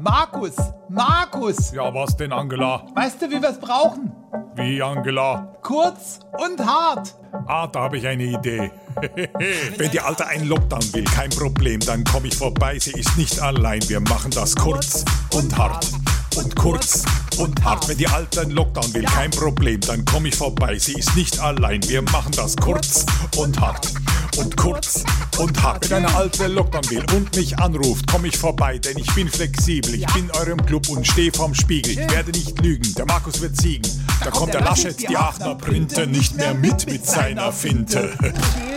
Markus, Markus. Ja, was denn, Angela? Weißt du, wie wir es brauchen? Wie, Angela? Kurz und hart. Ah, da habe ich eine Idee. Wenn die Alte einen Lockdown will, kein Problem, dann komme ich vorbei. Sie ist nicht allein. Wir machen das kurz und hart. Und kurz und hart. Wenn die Alte einen Lockdown will, kein Problem, dann komme ich vorbei. Sie ist nicht allein. Wir machen das kurz und hart. Und kurz und hart. Wenn eine Alte Lockdown will und mich anruft, komme ich vorbei, denn ich bin flexibel. Ich bin eurem Club und stehe vorm Spiegel. Ich werde nicht lügen, der Markus wird siegen. Da kommt der Laschet, die Aachener Printe, nicht mehr mit mit seiner Finte.